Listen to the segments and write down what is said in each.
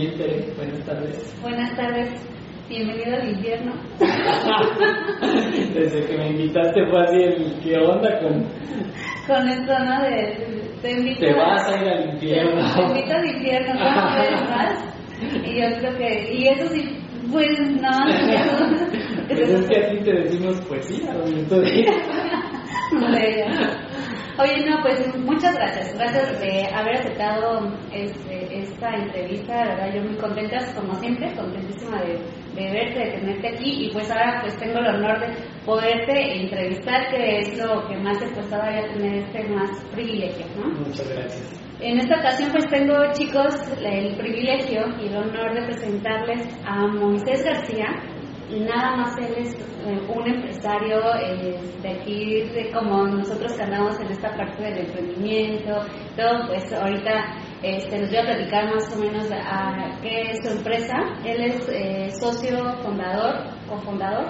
bien, Tere. Buenas tardes. Buenas tardes. Bienvenido al infierno. Desde que me invitaste fue así el qué onda con... Con esto, ¿no? De, te invito Te vas a ir al infierno. Te invito al infierno, ¿cómo más? Y yo creo que... Y eso sí, pues no, no. Pues es que así te decimos poesía, donde estoy. Oye, no, pues muchas gracias. Gracias de haber aceptado este, esta entrevista. La verdad, yo muy contenta, como siempre, contentísima de, de, verte, de tenerte aquí. Y pues ahora pues tengo el honor de poderte entrevistar, que es lo que más te costaba todavía tener este más privilegio, ¿no? Muchas gracias. En esta ocasión pues tengo chicos el privilegio y el honor de presentarles a Moisés García, nada más él es eh, un empresario eh, de aquí, de como nosotros que andamos en esta parte del emprendimiento, todo, pues ahorita este, nos voy a platicar más o menos a qué es su empresa. Él es eh, socio fundador, cofundador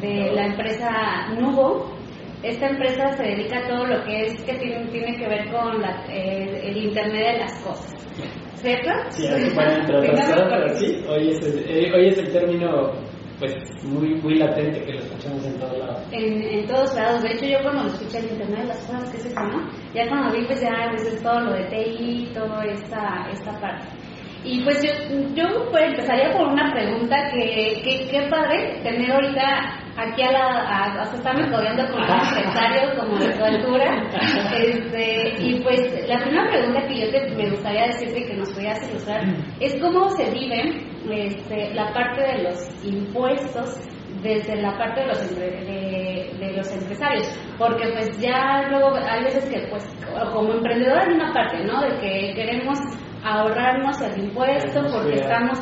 de la empresa Nubo. Esta empresa se dedica a todo lo que es que tiene, tiene que ver con la, el Internet de las cosas. ¿Cierto? Sí, bueno, pero sí, hoy es, el, hoy es el término pues muy muy latente que lo escuchamos en todos lados. En, en todos lados, de hecho yo cuando lo escuché en internet las cosas que es eso, ¿no? Ya cuando vi pues ya pues, es todo lo de TI, toda esta, esta parte. Y pues yo, yo pues empezaría por una pregunta que, que, padre tener ahorita aquí a la, hasta estarme rodeando con un empresario como de tu altura. Este, y pues la primera pregunta que yo te, me gustaría decirte que nos pudieras ilustrar es cómo se vive este, la parte de los impuestos desde la parte de los, de, de, los empresarios, porque pues ya luego hay veces que pues como emprendedor hay una parte, ¿no? De que queremos ahorrarnos el impuesto porque estamos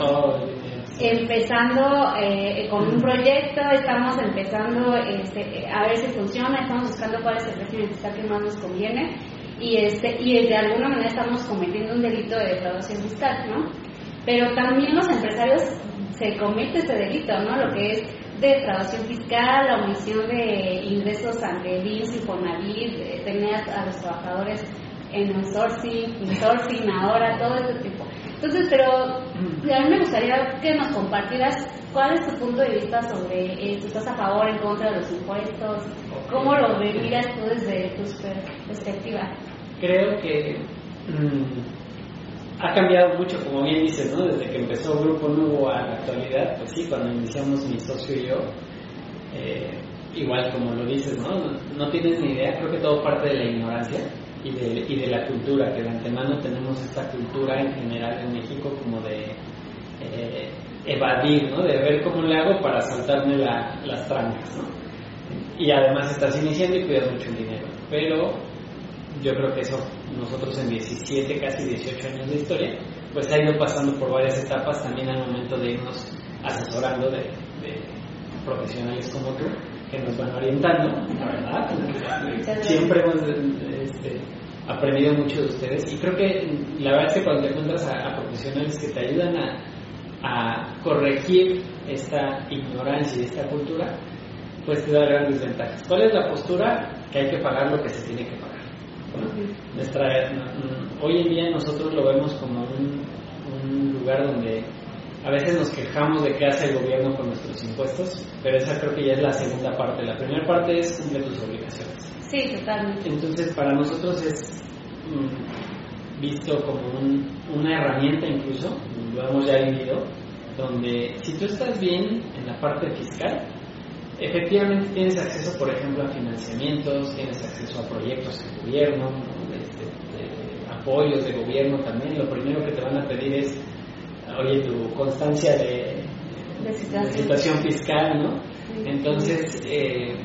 empezando eh, con un proyecto, estamos empezando este, a ver si funciona, estamos buscando cuál es el precio que más nos conviene y este y de alguna manera estamos cometiendo un delito de defraudación fiscal, ¿no? Pero también los empresarios se comete ese delito, ¿no? Lo que es defraudación fiscal, la omisión de ingresos ante INS y FONAVIT, tener a los trabajadores en outsourcing, insourcing ahora, todo ese tipo. Entonces, pero a mí me gustaría que nos compartieras cuál es tu punto de vista sobre eh, si estás a favor, en contra de los impuestos, cómo lo miras tú desde tu perspectiva. Creo que mm, ha cambiado mucho, como bien dices, ¿no? Desde que empezó Grupo Nuevo a la actualidad, pues sí, cuando iniciamos mi socio y yo, eh, igual como lo dices, ¿no? No tienes ni idea, creo que todo parte de la ignorancia y de, y de la cultura, que de antemano tenemos esta cultura en general en México como de eh, evadir, ¿no? de ver cómo le hago para saltarme las trancas. ¿no? Y además estás iniciando y cuidas mucho el dinero. Pero yo creo que eso, nosotros en 17, casi 18 años de historia, pues ha ido pasando por varias etapas también al momento de irnos asesorando de, de profesionales como tú que nos van orientando, la verdad. Siempre hemos este, aprendido mucho de ustedes y creo que la verdad es que cuando te encuentras a, profesionales que te ayudan a, a, corregir esta ignorancia y esta cultura, pues te da grandes ventajas. ¿Cuál es la postura? Que hay que pagar lo que se tiene que pagar. nuestra, hoy en día nosotros lo vemos como un, un lugar donde a veces nos quejamos de qué hace el gobierno con nuestros impuestos, pero esa creo que ya es la segunda parte. La primera parte es cumplir tus obligaciones. Sí, totalmente. Entonces, para nosotros es mm, visto como una herramienta incluso, lo hemos ya vivido, donde si tú estás bien en la parte fiscal, efectivamente tienes acceso, por ejemplo, a financiamientos, tienes acceso a proyectos de gobierno, de apoyos de gobierno también. Lo primero que te van a pedir es oye, tu constancia de, situación. fiscal, ¿no? Entonces, eh,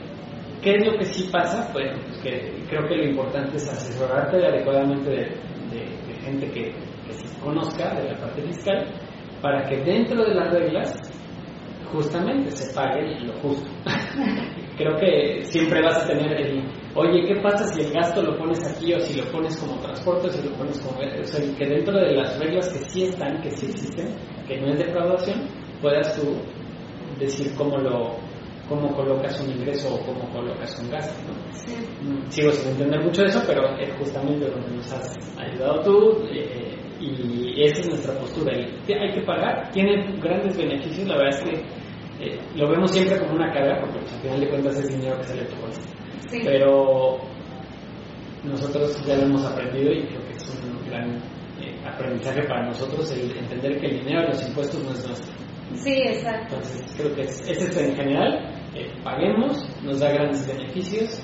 ¿qué es lo que sí pasa? Bueno, pues que creo que lo importante es asesorarte adecuadamente de, gente que, que conozca de la parte fiscal para que dentro de las reglas justamente se pague lo justo. creo que siempre vas a tener el, oye, ¿qué pasa si el gasto lo pones aquí o si lo pones como transporte o si lo pones como... O sea, que dentro de las reglas que sí están, que sí existen, que no es defraudación, puedas tú decir cómo lo cómo colocas un ingreso o cómo colocas un gasto. Mm, sigo sin entender mucho de eso, pero es justamente donde nos has ayudado tú. Eh, y esa es nuestra postura. Y hay que pagar, tiene grandes beneficios, la verdad es que eh, lo vemos siempre como una carga, porque al final de cuentas es dinero que sale de tu bolsa. Pero nosotros ya lo hemos aprendido y creo que es un gran eh, aprendizaje para nosotros el entender que el dinero de los impuestos no es nuestro. Sí, exacto. Entonces creo que ese es en general, eh, paguemos, nos da grandes beneficios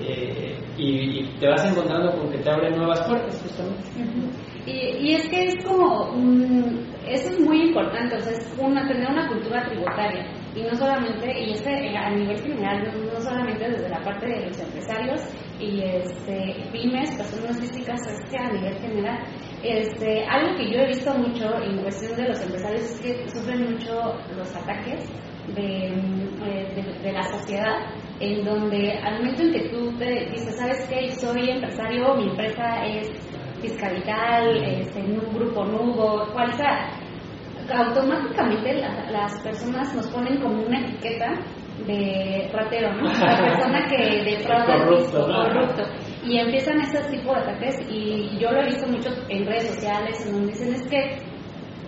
eh, y, te vas encontrando con que te abren nuevas puertas justamente. y, y, es que es como, eso es muy importante, o sea, es una, tener una cultura tributaria y no solamente, y este a nivel general, no solamente desde la parte de los empresarios y este, pymes, personas físicas, es que a nivel general, este, algo que yo he visto mucho en cuestión de los empresarios es que sufren mucho los ataques de, de, la sociedad, en donde al momento en que tú te dices, ¿sabes qué? Soy empresario, mi empresa es fiscalital, este, en un grupo nudo, cual sea, automáticamente las personas nos ponen como una etiqueta de ratero, ¿no? La persona que defrauda corrupto, corrupto. Y empiezan ese tipo de ataques y yo lo he visto mucho en redes sociales en donde dicen es que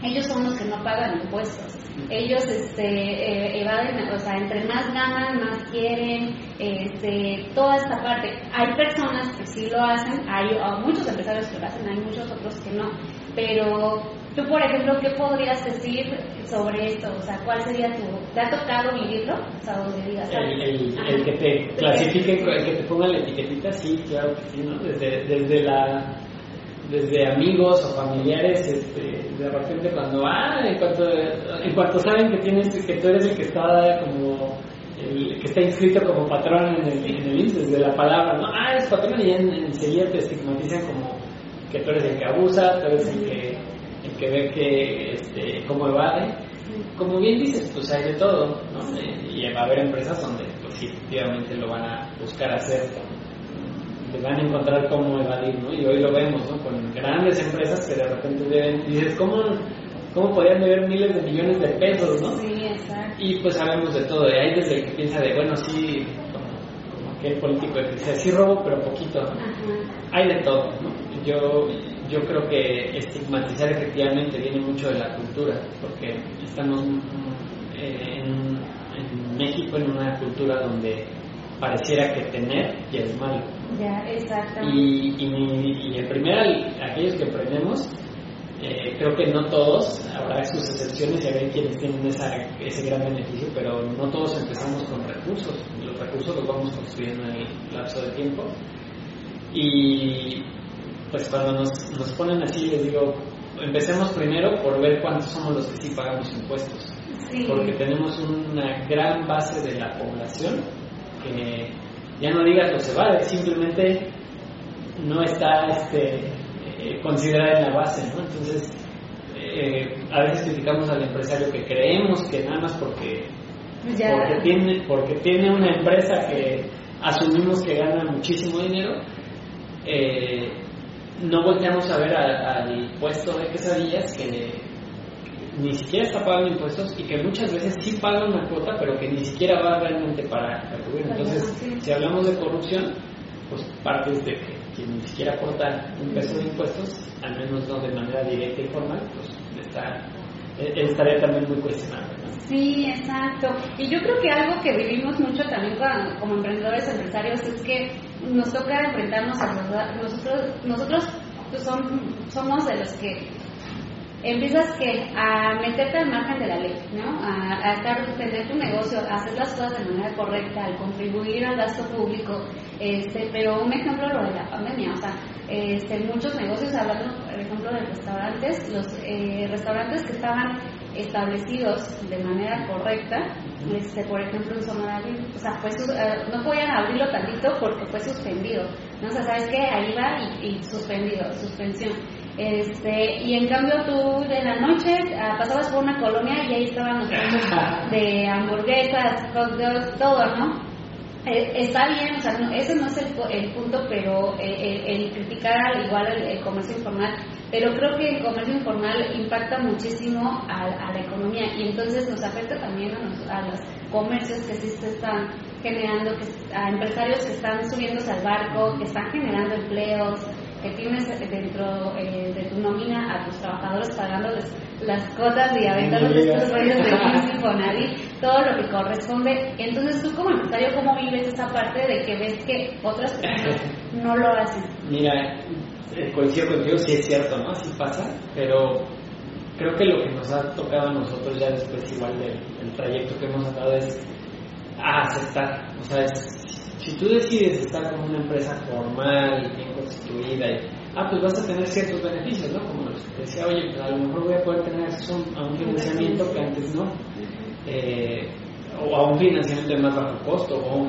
ellos son los que no pagan impuestos. Ellos este, eh, evaden, o sea, entre más ganan, más quieren, este, toda esta parte. Hay personas que sí lo hacen, hay muchos empresarios que lo hacen, hay muchos otros que no. Pero tú, por ejemplo, ¿qué podrías decir sobre esto? O sea, ¿cuál sería tu... ¿Te ha tocado vivirlo? O sea, donde digas... El, el, que te clasifique, el que te ponga la etiquetita, sí, claro que sí, ¿no? Desde, desde la desde amigos o familiares, este, de repente cuando, ah, en cuanto, en cuanto saben que tienes, que tú eres el que está como, el que está inscrito como patrón en el, en el desde la palabra, ¿no? Ah, es patrón y enseguida te estigmatizan como que tú eres el que abusa, tú eres el que, el que ve que, este, cómo evade. Como bien dices, pues hay de todo, ¿no? Y va a haber empresas donde, pues sí, efectivamente lo van a buscar hacer que van a encontrar cómo evadir, ¿no? Y hoy lo vemos, ¿no? Con grandes empresas que de repente deben, y dices, ¿cómo, cómo podían deber miles de millones de pesos, ¿no? Sí, exacto. Y pues sabemos de todo, de ahí desde el que piensa de, bueno, sí, como, aquel político que dice, sí robo, pero poquito, ¿no? Hay de todo, ¿no? Yo, yo creo que estigmatizar efectivamente viene mucho de la cultura, porque estamos eh, en, en México en una cultura donde pareciera que tener ya es malo. Ya, exacto. Y, y, y en primera, aquellos que emprendemos, eh, creo que no todos, habrá sus excepciones y habrá quienes tienen esa, ese gran beneficio, pero no todos empezamos con recursos. Los recursos los vamos construyendo en el lapso de tiempo. Y pues cuando nos, nos ponen así, les digo, empecemos primero por ver cuántos somos los que sí pagamos impuestos. Porque tenemos una gran base de la población que ya no digas lo se va, simplemente no está este, eh, considerada en la base, ¿no? Entonces, eh, a veces criticamos al empresario que creemos que nada más porque, porque, tiene, porque tiene una empresa que asumimos que gana muchísimo dinero, eh, no volteamos a ver al puesto de quesadillas que ni siquiera está pagando impuestos y que muchas veces sí paga una cuota, pero que ni siquiera va realmente para cubrir. Entonces, si hablamos de corrupción, pues parte de que quien ni siquiera aporta un peso de impuestos, al menos no de manera directa y formal, pues está, e, estaría también muy cuestionable. Sí, exacto. Y yo creo que algo que vivimos mucho también como emprendedores empresarios es que nos toca enfrentarnos a nosotros, nosotros pues somos de los que empiezas que a meterte al margen de la ley, ¿no? A, a estar, tener tu negocio, a hacer las cosas de manera correcta, al contribuir al gasto público, este, pero un ejemplo lo de la pandemia, o sea, este, muchos negocios, hablando por ejemplo de restaurantes, los eh, restaurantes que estaban establecidos de manera correcta, este, por ejemplo en zona o sea, fue, eh, no podían abrirlo tantito porque fue suspendido, ¿no? O sea, ¿sabes qué? Ahí va y, y suspendido, suspensión. Este, y en cambio tú de la noche ah, pasabas por una colonia y ahí estaban los puestos de hamburguesas, hot dogs, todo, ¿no? Eh, está bien, o sea, ese no es el, punto, pero eh, el, criticar igual el, comercio informal, pero creo que el comercio informal impacta muchísimo a, la economía y entonces nos afecta también a los, comercios que sí se están generando, que, a empresarios que están subiéndose al barco, que están generando empleos, que tienes dentro eh, de tu nómina a tus trabajadores pagándoles las cuotas y aventándoles tus rollos de Infonavit, todo lo que corresponde. Entonces, tú como empresario, ¿cómo vives esa parte de que ves que otras personas no lo hacen? Mira, eh, coincido contigo, sí es cierto, ¿no? Así pasa, pero creo que lo que nos ha tocado a nosotros ya después igual del, trayecto que hemos andado es a aceptar, o sea, si tú decides estar con una empresa formal, bien constituida, y, ah, pues vas a tener ciertos beneficios, ¿no? Como decía, oye, pues a lo mejor voy a poder tener acceso a un financiamiento que antes no, eh, o a un financiamiento de más bajo costo, o a un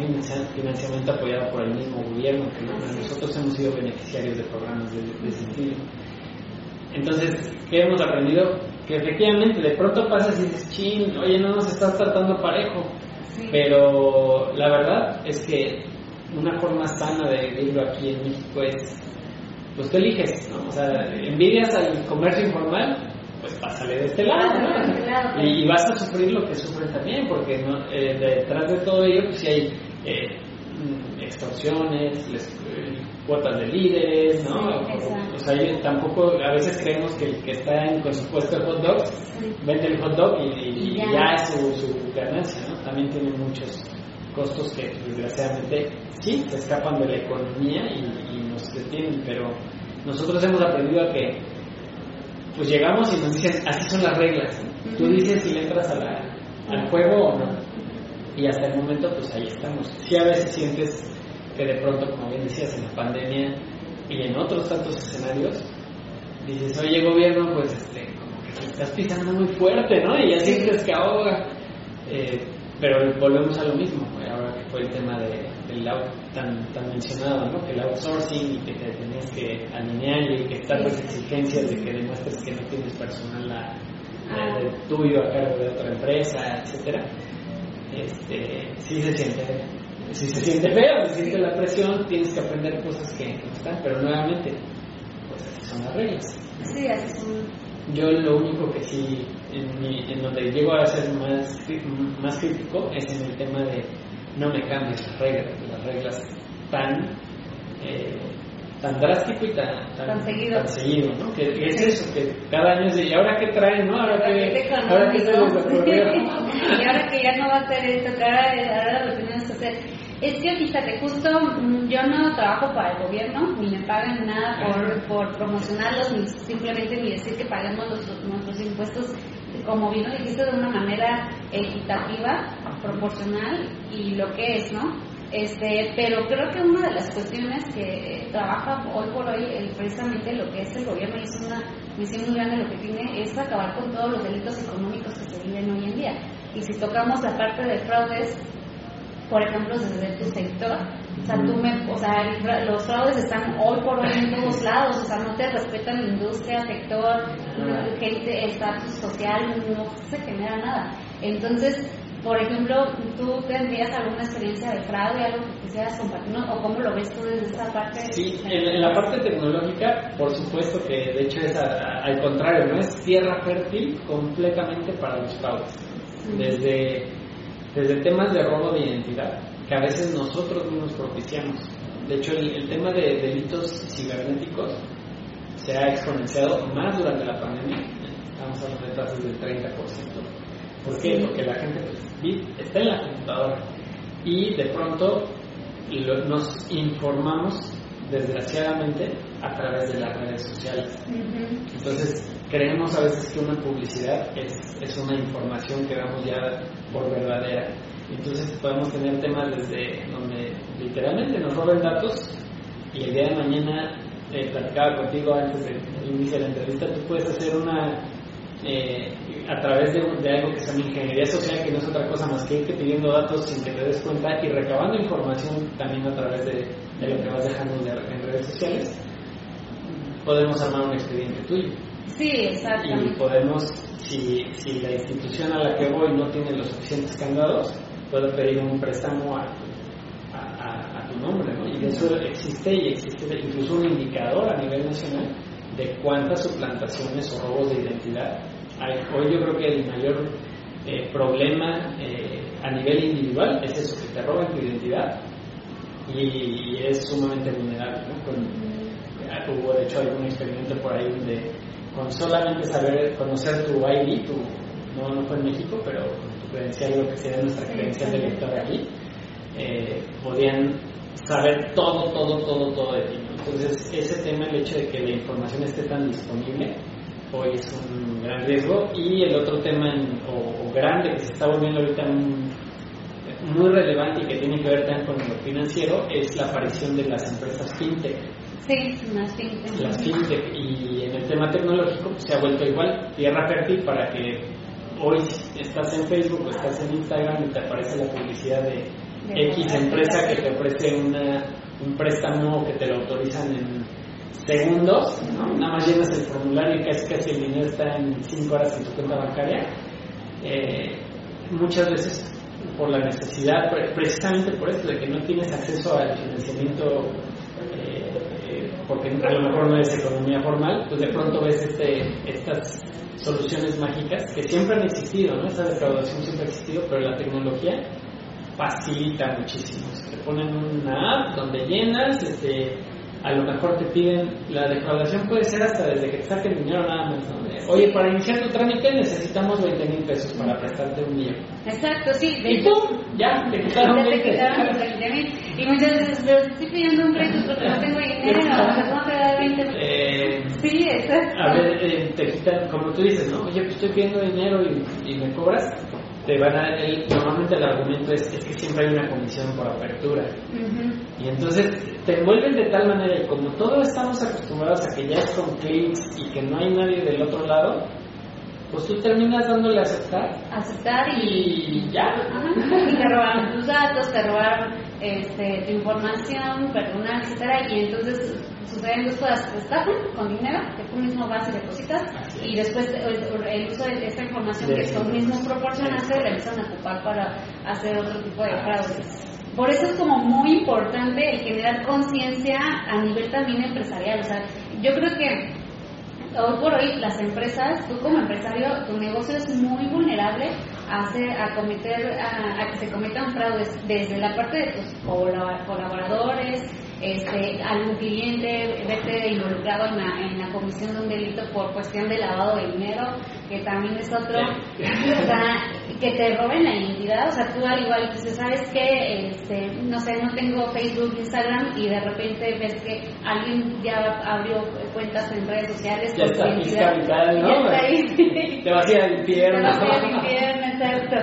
financiamiento apoyado por el mismo gobierno, que nosotros hemos sido beneficiarios de programas de, de ese estilo. Entonces, ¿qué hemos aprendido? Que efectivamente de pronto pasas y dices, chin, oye, no nos estás tratando parejo. Pero la verdad es que una forma sana de vivirlo aquí en México es, pues tú eliges, ¿no? O sea, envidias al comercio informal, pues pásale de este lado, ¿no? Y, vas a sufrir lo que sufren también, porque eh, detrás de todo ello, pues sí hay eh, extorsiones, les, eh, cuotas de líderes, ¿no? o sea, tampoco, a veces creemos que el que está en, con su puesto de hot dogs vende el hot dog y, ya. es su, ganancia, ¿no? También tiene muchos costos que desgraciadamente sí se escapan de la economía y, nos detienen, pero nosotros hemos aprendido a que pues llegamos y nos dicen, así son las reglas, tú dices si entras al juego o no, y hasta el momento pues ahí estamos. Sí a veces sientes que de pronto, como bien decías, en la pandemia y en otros tantos escenarios, dices, oye gobierno, pues este, como que te estás pisando muy fuerte, ¿no? Y ya sientes que ahoga. Eh, pero volvemos a lo mismo, ahora que fue el tema de, del tan, tan mencionado, ¿no? Que el outsourcing y que te tenías que alinear y que están las exigencias de que demuestres que no tienes personal a, ah. tuyo a cargo de otra empresa, etcétera. Este, sí se siente si se siente feo, se siente la presión, tienes que aprender cosas que no están, pero nuevamente, pues así son las reglas. Sí, así son. Yo lo único que sí, en, mi, en donde llego a ser más, más crítico es en el tema de no me cambies las reglas, las reglas tan eh, tan drástico y tan, tan, seguido. seguido, ¿no? Que, es eso, que cada año es de, ¿y ahora qué traen, no? Ahora que, ahora que se Y ahora que ya no va a ser esto, que ahora, ahora lo tenemos que hacer. Es que fíjate, justo mm, yo no trabajo para el gobierno, ni me pagan nada por, por promocionarlos, ni simplemente ni decir que paguemos nuestros impuestos, como bien lo dijiste, de una manera equitativa, proporcional y lo que es, ¿no? Este, pero creo que una de las cuestiones que trabaja hoy por hoy precisamente lo que es el gobierno y es una misión muy grande lo que tiene es acabar con todos los delitos económicos que se viven hoy en día. Y si tocamos la parte de fraudes, por ejemplo, desde tu sector. O sea, tú me, o sea, los fraudes están hoy por hoy en todos lados, o sea, no te respetan la industria, sector, gente, estatus social, no se genera nada. Entonces, por ejemplo, ¿tú tendrías alguna experiencia de fraude, algo que quisieras compartir, o cómo lo ves tú desde esa parte? Sí, en, la parte tecnológica, por supuesto que de hecho es al contrario, no es tierra fértil completamente para los fraudes. Desde desde temas de robo de identidad, que a veces nosotros mismos propiciamos. De hecho, el, tema de delitos cibernéticos se ha exponenciado más durante la pandemia. Estamos hablando de tasas del 30%. ¿Por qué? Porque la gente pues, está en la computadora y de pronto nos informamos, desgraciadamente, a través de las redes sociales. Entonces, creemos a veces que una publicidad es, es una información que damos ya por verdadera. Entonces podemos tener temas desde donde literalmente nos roben datos y el día de mañana, eh, platicaba contigo antes de, iniciar la entrevista, tú puedes hacer una, eh, a través de, algo que se llama ingeniería social, que no es otra cosa más que irte pidiendo datos sin que te des cuenta y recabando información también a través de, de lo que vas dejando en redes sociales, podemos armar un expediente tuyo. Sí, exactamente. Y podemos, si, si la institución a la que voy no tiene los suficientes candados, puedo pedir un préstamo a, a, tu nombre, ¿no? Y eso existe y existe incluso un indicador a nivel nacional de cuántas suplantaciones o robos de identidad hay. Hoy yo creo que el mayor eh, problema eh, a nivel individual es eso, que te roban tu identidad y, es sumamente vulnerable. Con, hubo de hecho algún experimento por ahí donde con solamente saber conocer tu ID, tu, no, no fue en México, pero tu credencial, lo que sería nuestra credencial de lector aquí, eh, podían saber todo, todo, todo, todo de ti. Entonces, ese tema, el hecho de que la información esté tan disponible, hoy es un gran riesgo. Y el otro tema, o, grande, que se está volviendo ahorita muy relevante y que tiene que ver también con lo financiero, es la aparición de las empresas fintech. Sí, las fintech. Las fintech. Y en el tema tecnológico se ha vuelto igual tierra fértil para que hoy estás en Facebook o estás en Instagram y te aparece la publicidad de X empresa que te ofrece una, un préstamo que te lo autorizan en segundos, nada más llenas el formulario y casi casi el dinero está en 5 horas en tu cuenta bancaria. Eh, muchas veces por la necesidad, precisamente por esto, de que no tienes acceso al financiamiento porque a lo mejor no es economía formal, pues de pronto ves este, estas soluciones mágicas que siempre han existido, ¿no? Esa defraudación siempre ha existido, pero la tecnología facilita muchísimo. Te ponen una app donde llenas, este, a lo mejor te piden, la defraudación puede ser hasta desde que te saquen dinero nada más, Oye, para iniciar tu trámite necesitamos 20 mil pesos para prestarte un millón. Exacto, sí. y pum, ya, te quitaron ya te quitaron los 20 mil. Y muchas veces, pero estoy pidiendo un crédito porque no tengo dinero, ¿cómo te da 20 eh, Sí, exacto. A ver, eh, te quitan, como tú dices, ¿no? Oye, pues estoy pidiendo dinero y, y me cobras te van a, el, normalmente el argumento es, que siempre hay una comisión por apertura. Y entonces te envuelven de tal manera, y como todos estamos acostumbrados a que ya es con clics y que no hay nadie del otro lado, pues tú terminas dándole a aceptar. Aceptar y, ya. Y te robaron tus datos, te robaron este, tu información personal, etcétera, y entonces suceden dos cosas, te estafan con dinero que tú mismo vas y depositas, y después el uso de esta información que tú mismo proporcionaste la empiezan a ocupar para hacer otro tipo de fraudes. Por eso es como muy importante el generar conciencia a nivel también empresarial. O sea, yo creo que hoy por hoy las empresas, tú como empresario, tu negocio es muy vulnerable a, hacer, a cometer, a, que se cometan fraudes desde la parte de tus colaboradores, este, algún cliente, verte involucrado en la, en la comisión de un delito por cuestión de lavado de dinero, que también es otro, o sea, que te roben la identidad, o sea, tú al igual dices, ¿sabes qué? Este, no sé, no tengo Facebook, Instagram y de repente ves que alguien ya abrió cuentas en redes sociales ya está fiscalizado, ¿no? Te vas a ir al infierno. Te vas a ir al infierno, exacto.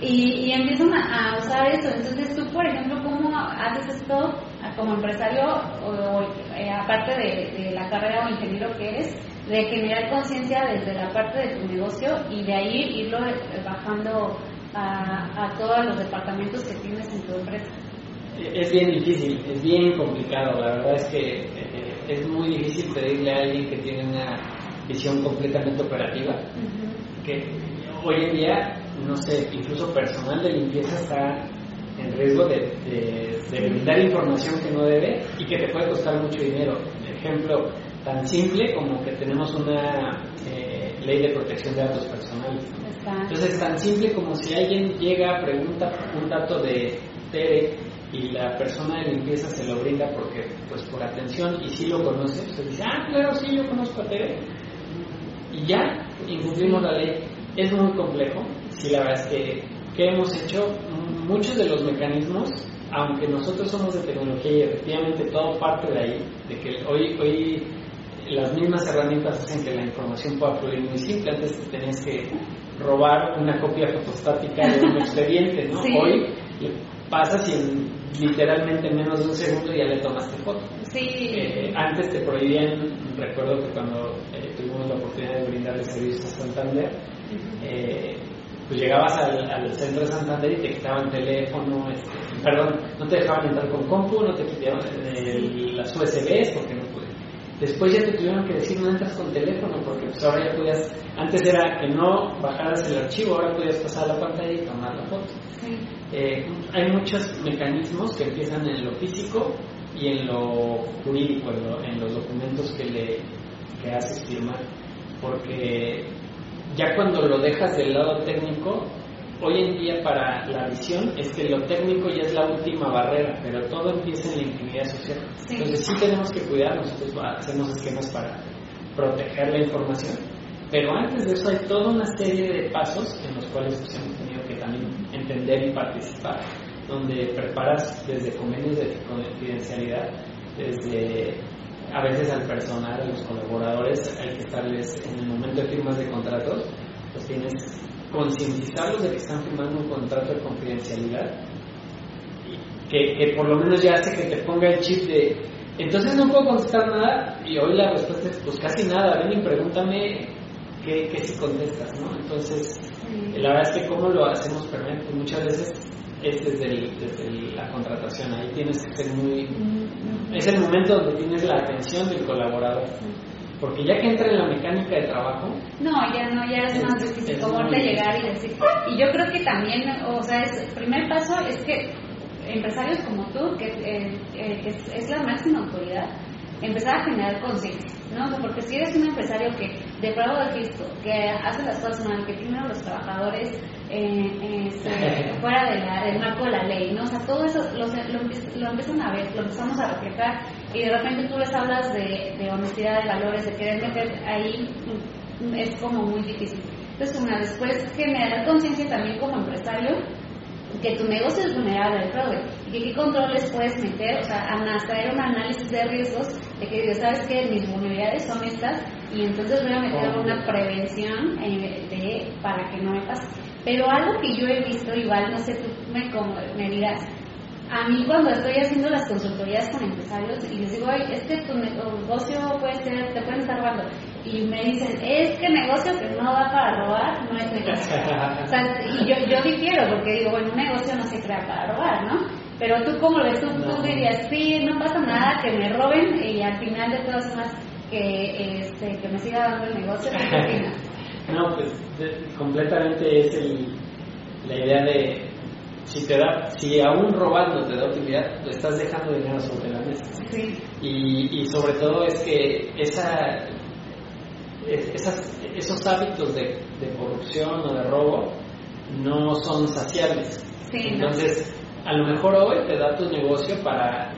Y, y empiezan a, a usar eso. Entonces tú, por ejemplo, ¿cómo haces esto como empresario o, eh, aparte de, la carrera o ingeniero que eres, de generar conciencia desde la parte de tu negocio y de ahí irlo eh, bajando a, todos los departamentos que tienes en tu empresa? Es bien difícil, es bien complicado. La verdad es que eh, es muy difícil pedirle a alguien que tiene una visión completamente operativa, que hoy en día, no sé, incluso personal de limpieza está en riesgo de, de, brindar información que no debe y que te puede costar mucho dinero. Ejemplo tan simple como que tenemos una eh, ley de protección de datos personales. Entonces, tan simple como si alguien llega, pregunta un dato de Tere y la persona de limpieza se lo brinda porque, pues por atención y si lo conoce, pues dice, ah, claro, sí, yo conozco a Tere. Y ya incumplimos la ley. Es muy complejo, sí, la verdad es que, que hemos hecho muchos de los mecanismos, aunque nosotros somos de tecnología y efectivamente todo parte de ahí, de que hoy, hoy las mismas herramientas hacen que la información pueda fluir muy simple. Antes tenías que robar una copia fotostática de un expediente, ¿no? Hoy pasas y en literalmente menos de un segundo ya le tomaste foto. Eh, antes te prohibían, recuerdo que cuando eh, tuvimos la oportunidad de brindarle servicios a Santander, eh, pues llegabas al, centro de Santander y te quitaban teléfono, este, perdón, no te dejaban entrar con compu, no te quitaban las USBs porque no pude. Después ya te tuvieron que decir no entras con teléfono porque pues ahora ya podías, antes era que no bajaras el archivo, ahora podías pasar a la pantalla y tomar la foto. Eh, hay muchos mecanismos que empiezan en lo físico y en lo jurídico, en, en los documentos que le que haces firmar, porque ya cuando lo dejas del lado técnico, hoy en día para la visión es que lo técnico ya es la última barrera, pero todo empieza en la intimidad social. Entonces sí tenemos que cuidar, nosotros hacemos esquemas para proteger la información, pero antes de eso hay toda una serie de pasos en los cuales pues, hemos tenido que también entender y participar, donde preparas desde convenios de confidencialidad, desde a veces al personal, a los colaboradores, hay que estarles en el momento de firmas de contratos, pues tienes concientizarlos de que están firmando un contrato de confidencialidad, que, que por lo menos ya hace que te ponga el chip de, entonces no puedo contestar nada, y hoy la respuesta es, pues casi nada, ven y pregúntame qué, qué si contestas, ¿no? Entonces, la verdad es que cómo lo hacemos permanente, muchas veces es desde, desde, la contratación, ahí tienes que ser muy... Es el momento donde tienes la atención del colaborador. Porque ya que entra en la mecánica de trabajo... No, ya no, ya es, más difícil como llegar y decir... Y yo creo que también, o sea, el primer paso es que empresarios como tú, que, eh, eh, que es, la máxima autoridad, empezar a generar conciencia, ¿no? porque si eres un empresario que de prueba de Cristo, que hace las cosas mal, que primero los trabajadores eh, este, fuera del marco de la ley, ¿no? O sea, todo eso lo, lo, empiezan a ver, lo empezamos a reflejar y de repente tú les hablas de, de honestidad, de valores, de querer meter ahí, es como muy difícil. Entonces, una, después generar conciencia también como empresario que tu negocio es vulnerable al fraude y que qué controles puedes meter, o sea, hacer un análisis de riesgos de que sabes que mis vulnerabilidades son estas y entonces voy a meter una prevención eh, de, para que no me pase. Pero algo que yo he visto, igual, no sé, tú me, como, me dirás, a mí cuando estoy haciendo las consultorías con empresarios y les digo, Ay, es que tu negocio puede ser, te pueden estar robando. Y me dicen, es que negocio que no da para robar no es negocio. o sea, y yo, yo difiero porque digo, bueno, un negocio no se crea para robar, ¿no? Pero tú como ves, tú, tú dirías, sí, no pasa nada, que me roben y al final de todas formas que, este, que me siga dando el negocio. no, pues completamente es el, la idea de si te da, si aún robando te da utilidad, lo estás dejando dinero sobre la mesa. Y, y sobre todo es que esa, esos hábitos de, corrupción o de robo no son saciables. Entonces, a lo mejor hoy te da tu negocio para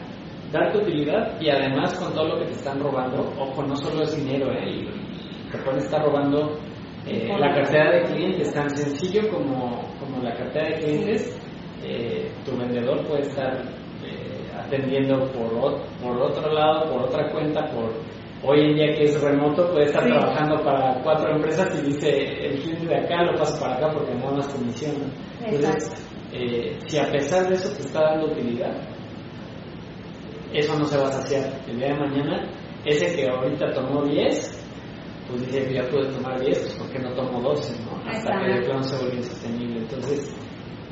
dar tu utilidad y además con todo lo que te están robando, ojo, no solo es dinero, ¿eh? te pueden estar robando eh, la cartera de clientes, tan sencillo como, como la cartera de clientes eh, tu vendedor puede estar eh, atendiendo por, por otro lado, por otra cuenta, por hoy en día que es remoto, puede estar trabajando para cuatro empresas y dice el cliente de acá lo paso para acá porque no más comisión. Entonces, eh, si a pesar de eso te está dando utilidad, eso no se va a saciar. El día de mañana, ese que ahorita tomó 10, pues dice que ya pude tomar 10, pues porque no tomo 12, ¿no? Hasta que el plan se vuelve insostenible. Entonces,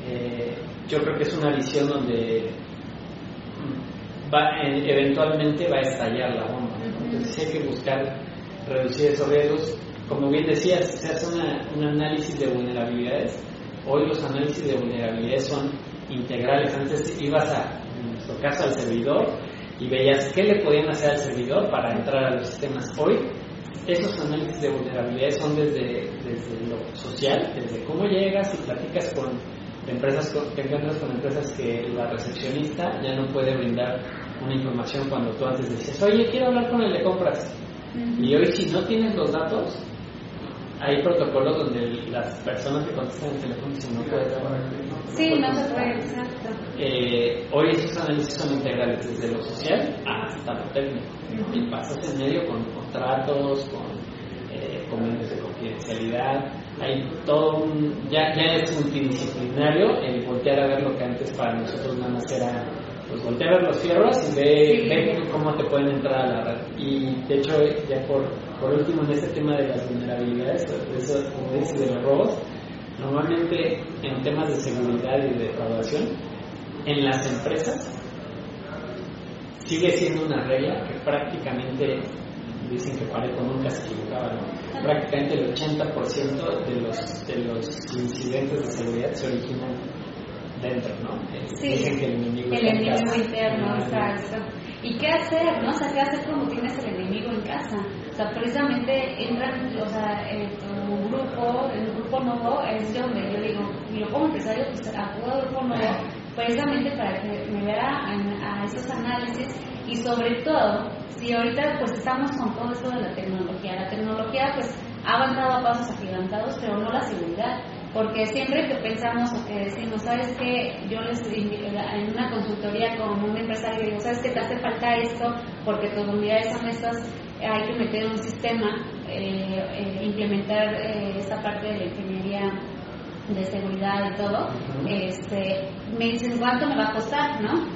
eh, yo creo que es una visión donde va, eh, eventualmente va a estallar la bomba. Entonces que buscar reducir esos riesgos. Como bien decías, se hace un análisis de vulnerabilidades. Hoy los análisis de vulnerabilidades son integrales. Antes ibas a, en nuestro caso, al servidor y veías qué le podían hacer al servidor para entrar a los sistemas. Hoy esos análisis de vulnerabilidades son desde, desde lo social, desde cómo llegas y platicas con empresas te encuentras con empresas que la recepcionista ya no puede brindar una información cuando tú antes decías, oye, quiero hablar con el de compras. Y hoy si no tienes los datos, hay protocolos donde las personas que contestan el teléfono dicen no puede Sí, no se puede, exacto. Eh, hoy esos análisis son integrales desde lo social hasta lo técnico. Y pasas en medio con contratos, con eh, convenios de confidencialidad, hay todo un, ya, ya es multidisciplinario el voltear a ver lo que antes para nosotros nada más era pues voltear a ver los fierros y ver, cómo te pueden entrar a la red. Y de hecho, ya por, por último, en este tema de las vulnerabilidades, de, eso, como dices, de los robos, normalmente en temas de seguridad y de defraudación, en las empresas sigue siendo una regla que prácticamente dicen que Pareto nunca se equivocaba, ¿no? Prácticamente el 80% de los, de los incidentes de seguridad se originan dentro, ¿no? Sí, dicen que el enemigo, el enemigo interno, exacto. ¿Y qué hacer, no? O sea, ¿qué hacer cuando tienes el enemigo en casa? O sea, precisamente entran, o sea, eh, como grupo, el grupo nuevo es donde yo digo, yo como empresario pues acudo al grupo nuevo precisamente para que me vea a, a esos análisis y sobre todo, si ahorita pues estamos con todo esto de la tecnología, la tecnología pues ha avanzado a pasos agigantados, pero no la seguridad. Porque siempre que pensamos o que decimos, ¿sabes qué? Yo les en una consultoría con un empresario digo, ¿sabes qué? Te hace falta esto porque tus unidades son estas, hay que meter un sistema, eh, eh, implementar eh, esta parte de la ingeniería de seguridad y todo, este, me dicen cuánto me va a costar, ¿no?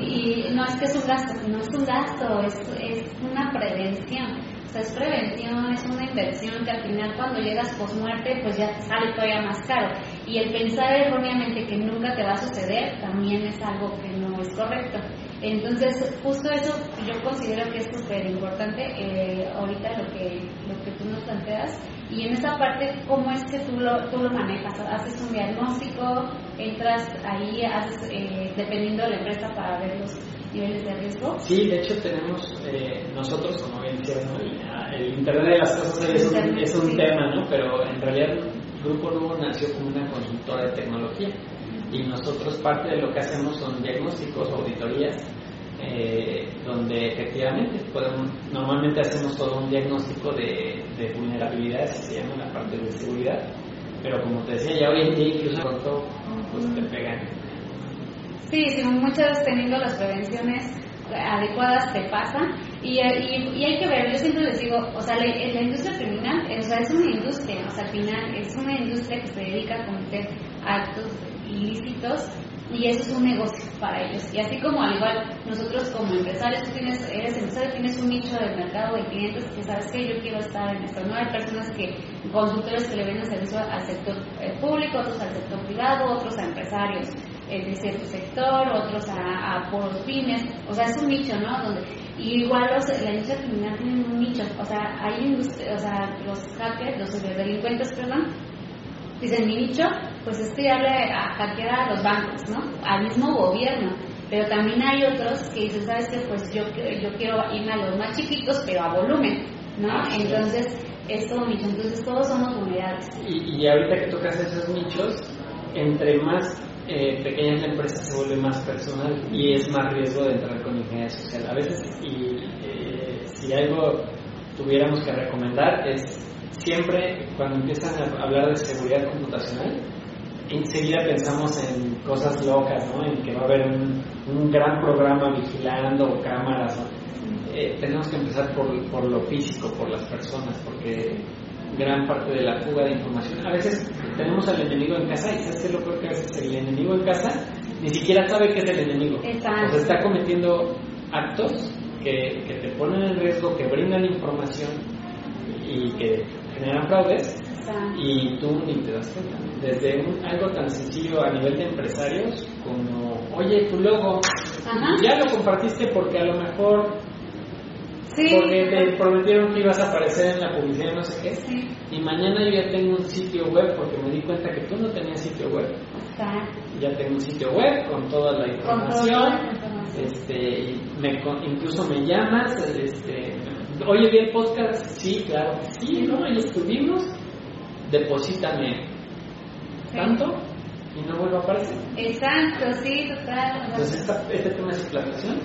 Y no es que es un gasto, no es un gasto, es, es una prevención es prevención, es una inversión que al final cuando llegas post muerte pues ya sale todavía más caro. Y el pensar erróneamente que nunca te va a suceder también es algo que no es correcto. Entonces, justo eso yo considero que es súper importante eh, ahorita lo que, lo que tú nos planteas. Y en esa parte, ¿cómo es que tú lo, tú lo manejas? ¿Haces un diagnóstico? ¿Entras ahí, haces, eh, dependiendo de la empresa, para ver los niveles de riesgo? Sí, de hecho tenemos eh, nosotros, como bien decías, el, Internet de las Cosas es un, es un tema, ¿no? Pero en realidad Grupo Lugo nació como una consultora de tecnología y nosotros parte de lo que hacemos son diagnósticos, auditorías, eh, donde efectivamente podemos, normalmente hacemos todo un diagnóstico de, de vulnerabilidades, se llama la parte de seguridad, pero como te decía, ya hoy en día incluso todo, pues te pegan. Sí, sí, muchas veces teniendo las prevenciones adecuadas te pasan y, y, hay que ver, yo siempre les digo, o sea, la, la industria criminal o sea, es una industria, o sea, al final es una industria que se dedica a cometer actos ilícitos y eso es un negocio para ellos. Y así como al igual nosotros como empresarios, tú tienes, eres empresario, tienes un nicho de mercado de clientes que sabes que yo quiero estar en esto. No hay personas que, consultores que le venden servicio al sector eh, público, otros al sector privado, otros a empresarios eh, de cierto sector, otros a, a puros pymes. O sea, es un nicho, ¿no? Donde, y igual los, la industria criminal tiene un nicho. O sea, hay o sea, los hackers, los delincuentes, perdón, Dicen, mi nicho, pues es darle a hackear a los bancos, ¿no? Al mismo gobierno. Pero también hay otros que dicen, ¿sabes qué? Pues yo, yo quiero irme a los más chiquitos, pero a volumen, ¿no? Entonces, es todo nicho. Entonces, todos somos unidades. Y, y ahorita que tocas esos nichos, entre más eh, pequeña la se vuelve más personal y es más riesgo de entrar con ingeniería social. A veces, y eh, si algo tuviéramos que recomendar es siempre cuando empiezan a hablar de seguridad computacional, enseguida pensamos en cosas locas, ¿no? En que va a haber un, gran programa vigilando cámaras. Eh, tenemos que empezar por, por, lo físico, por las personas, porque gran parte de la fuga de información. A veces tenemos al enemigo en casa y ¿sabes qué es lo peor que a veces el enemigo en casa ni siquiera sabe que es el enemigo. O sea, está cometiendo actos que, que te ponen en riesgo, que brindan información y que generan fraudes y tú ni te das cuenta. Desde algo tan sencillo a nivel de empresarios como, oye, tu logo, ya lo compartiste porque a lo mejor porque te prometieron que ibas a aparecer en la publicidad no sé qué. Y mañana yo ya tengo un sitio web porque me di cuenta que tú no tenías sitio web. Ya tengo un sitio web con toda la información. Este, me, incluso me llamas, este, Oye, vi el podcast, sí, claro, sí, ¿no? Ahí estuvimos, deposítame tanto y no vuelvo a aparecer. Exacto, sí, total. Entonces, este tema de explotación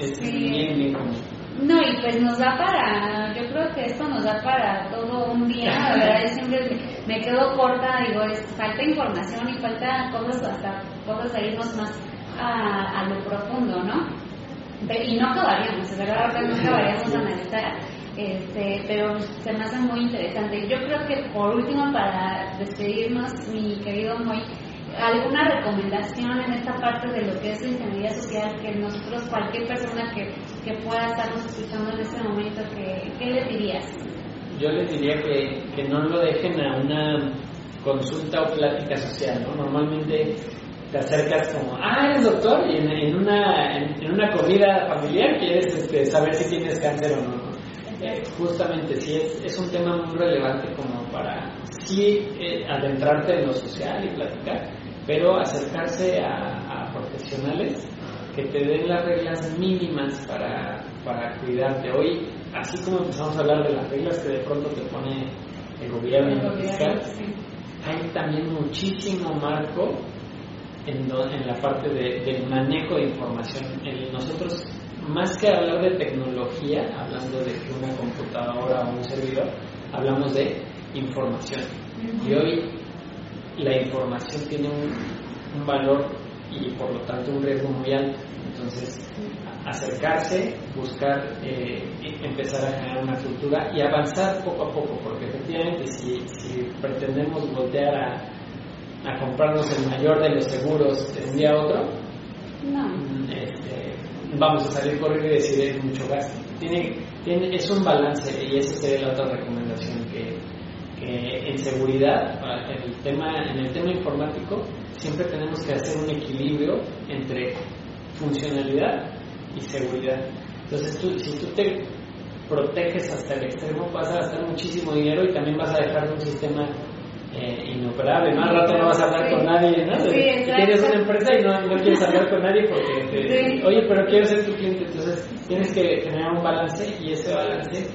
es bien, bien común. No, y pues nos da para, yo creo que esto nos da para todo un día, la verdad, yo siempre me quedo corta, digo, es, falta información y falta cosas, hasta cosas a irnos más a, a lo profundo, ¿no? y no acabaríamos, es verdad, no acabaríamos de analizar, este, pero se me hace muy interesante. Yo creo que por último, para despedirnos, mi querido Moy, alguna recomendación en esta parte de lo que es la ingeniería social que nosotros, cualquier persona que, que pueda estarnos escuchando en este momento, que, ¿qué le dirías? Yo les diría que, que no lo dejen a una consulta o plática social, ¿no? Normalmente te acercas como, ah, eres doctor, y en, una, en, una comida familiar quieres este, saber si tienes cáncer o no. Eh, justamente, sí, es, es, un tema muy relevante como para, sí, eh, adentrarte en lo social y platicar, pero acercarse a, a, profesionales que te den las reglas mínimas para, para cuidarte. Hoy, así como empezamos a hablar de las reglas que de pronto te pone el gobierno, El gobierno, fiscal, sí. hay también muchísimo marco en, do- en la parte de- del manejo de información. El- nosotros, más que hablar de tecnología, hablando de que una computadora o un servidor, hablamos de información. Y hoy la información tiene un, un valor y por lo tanto un riesgo muy alto. Entonces, acercarse, buscar, eh, e- empezar a generar una cultura y avanzar poco a poco, porque efectivamente si, si pretendemos voltear a, a comprarnos el mayor de los seguros de un día a otro, No. mm, este, vamos a salir corriendo y decir es mucho gasto. Tiene, tiene, es un balance y esa sería la otra recomendación que, que en seguridad, el tema, en el tema informático, siempre tenemos que hacer un equilibrio entre funcionalidad y seguridad. Entonces, tú, si tú te proteges hasta el extremo, vas a gastar muchísimo dinero y también vas a dejar un sistema eh, inoperable. Más rato no vas a hablar Sí. con nadie, ¿no? Sí, tienes una empresa y no, no quieres hablar con nadie porque, te- Sí. oye, pero quiero ser tu cliente. Entonces, tienes que generar un balance y ese balance,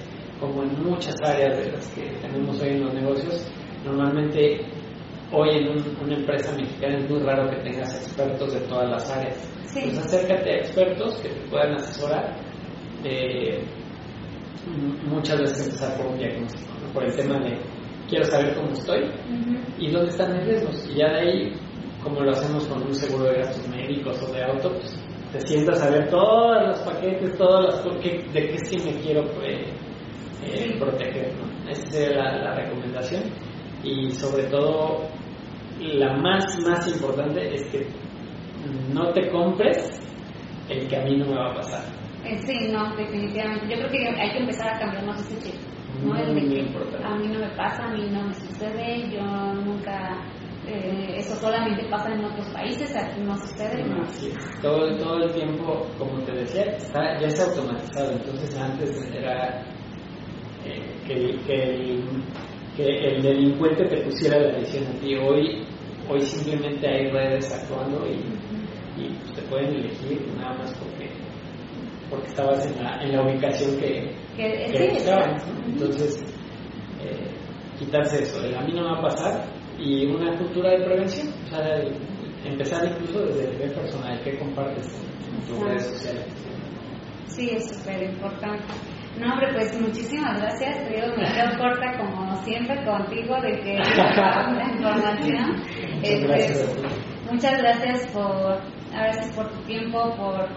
como en muchas áreas de las que tenemos hoy en los negocios, normalmente hoy en un- una empresa mexicana es muy raro que tengas expertos de todas las áreas. Sí. Pues acércate a expertos que te puedan asesorar. eh, muchas veces empezar por un diagnóstico, ¿no? por el tema de quiero saber cómo estoy Ujú. y dónde están mis riesgos. Y ya de ahí, como lo hacemos con un seguro de gastos médicos o de auto, pues te sientas a ver todos los paquetes, todas las de qué sí me quiero eh, eh, Sí. proteger. ¿no? Esa sería la, la recomendación. Y sobre todo, la más, más importante es que no te compres el que a mí no me va a pasar. Eh, Sí, no, definitivamente. Yo creo que hay que empezar a cambiarnos ese chip. ¿no? El de que a mí no me pasa, a mí no me sucede, yo nunca, eh, eso solamente pasa en otros países, aquí no sucede. ¿no? Es. Todo, todo el tiempo, como te decía, está, ya está automatizado. Entonces antes era eh, que, el, que, el, que el delincuente te pusiera la visión a ti. Hoy, hoy simplemente hay redes actuando y, y te pueden elegir nada más porque porque estabas en la, en la ubicación que, Que, que. Entonces, eh, quitarse eso, el a mí no me va a pasar y una cultura de prevención, o sea, el- empezar incluso desde el nivel personal, qué compartes en, tus redes sociales. Sí, es súper importante. No, hombre, pues muchísimas gracias. Digo, me quedo corta como siempre contigo de que la información. Muchas Este, gracias a. Muchas gracias por, gracias por tu tiempo, por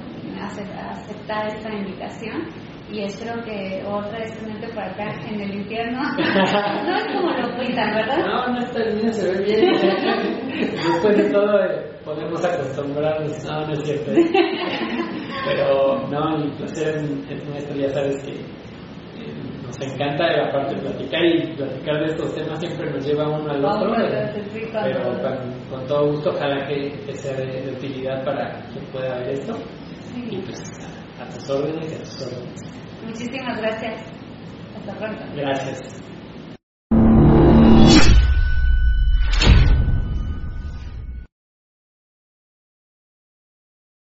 ace- aceptar esta invitación y espero que otra vez tenerte por acá en el infierno. no es como lo pintan, ¿verdad? No, no está bien, se ve bien. Después de todo, eh, podemos acostumbrarnos. No, no es cierto. Pero, no, el placer es, es nuestro, ya sabes que eh, nos encanta aparte platicar y platicar de estos temas siempre nos lleva uno al otro. Eh, pero con, con todo gusto, ojalá que, que sea de, de utilidad para quien pueda ver esto. Y Sí. pues a, a tus órdenes y a tus órdenes. Muchísimas gracias. Hasta pronto. Gracias.